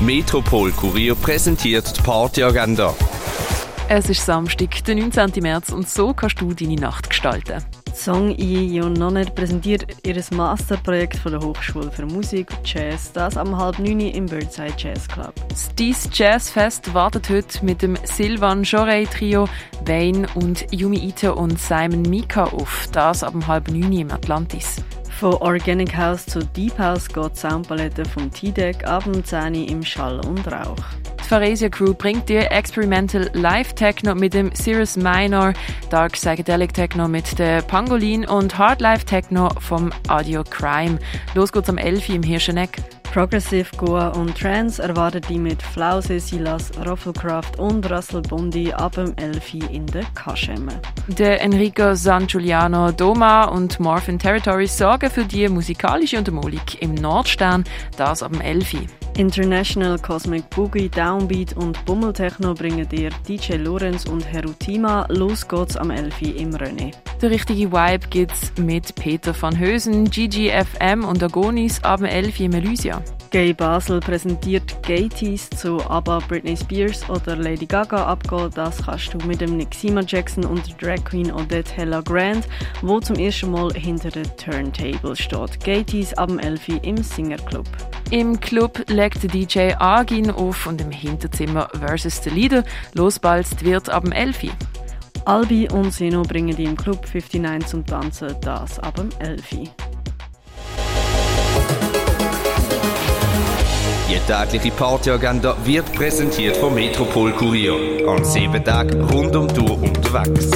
Metropol Kurier präsentiert die Partyagenda. Es ist Samstag, der 19. März und so kannst du deine Nacht gestalten. Song I Nonner präsentiert ihr Masterprojekt von der Hochschule für Musik und Jazz, das am halb neun im Birdside Jazz Club. Das Dies Jazz Fest wartet heute mit dem Silvan Jorey Trio, Wayne und Yumi Ito und Simon Mika auf, das ab halb neun im Atlantis. Von Organic House zu Deep House geht die Soundpalette vom T-Deck ab 10 im Schall und Rauch. Die Pharesia Crew bringt dir Experimental Live Techno mit dem Cirrus Minor, Dark Psychedelic Techno mit der Pangolin und Hard Life Techno vom Audio Crime. Los geht's am 11 im Hirscheneck. Progressive, Goa und Trance erwartet die mit Flause, Silas, Roffelcraft und Russell Bondi ab dem 11 in der Kaschemme. Der Enrico San Giuliano Doma und Morphin Territories sorgen für die musikalische Untermalung im Nordstern, das ab dem 11 International Cosmic Boogie, Downbeat und Bummeltechno bringen dir DJ Lorenz und Herutima. Los geht's am 11 im René. Der richtige Vibe gibt's mit Peter van Hösen, GGFM und Agonis ab dem 11 im Elysia. Gay Basel präsentiert Gay Tees zu ABBA, Britney Spears oder Lady Gaga abgehen. Das kannst du mit dem Nixima Jackson und der Drag Queen Odette Hella Grant, wo zum ersten Mal hinter der Turntable steht. Gay Tees ab dem 11 im Singer Club. Im Club legt DJ Agin auf und im Hinterzimmer versus the Leader losbalzt wird ab dem 11 Albi und Seno bringen die im Club 59 zum Tanzen, das ab dem 11 Die tägliche Partyagenda wird präsentiert vom Metropol Kurier. An sieben Tagen rund um Tour unterwegs.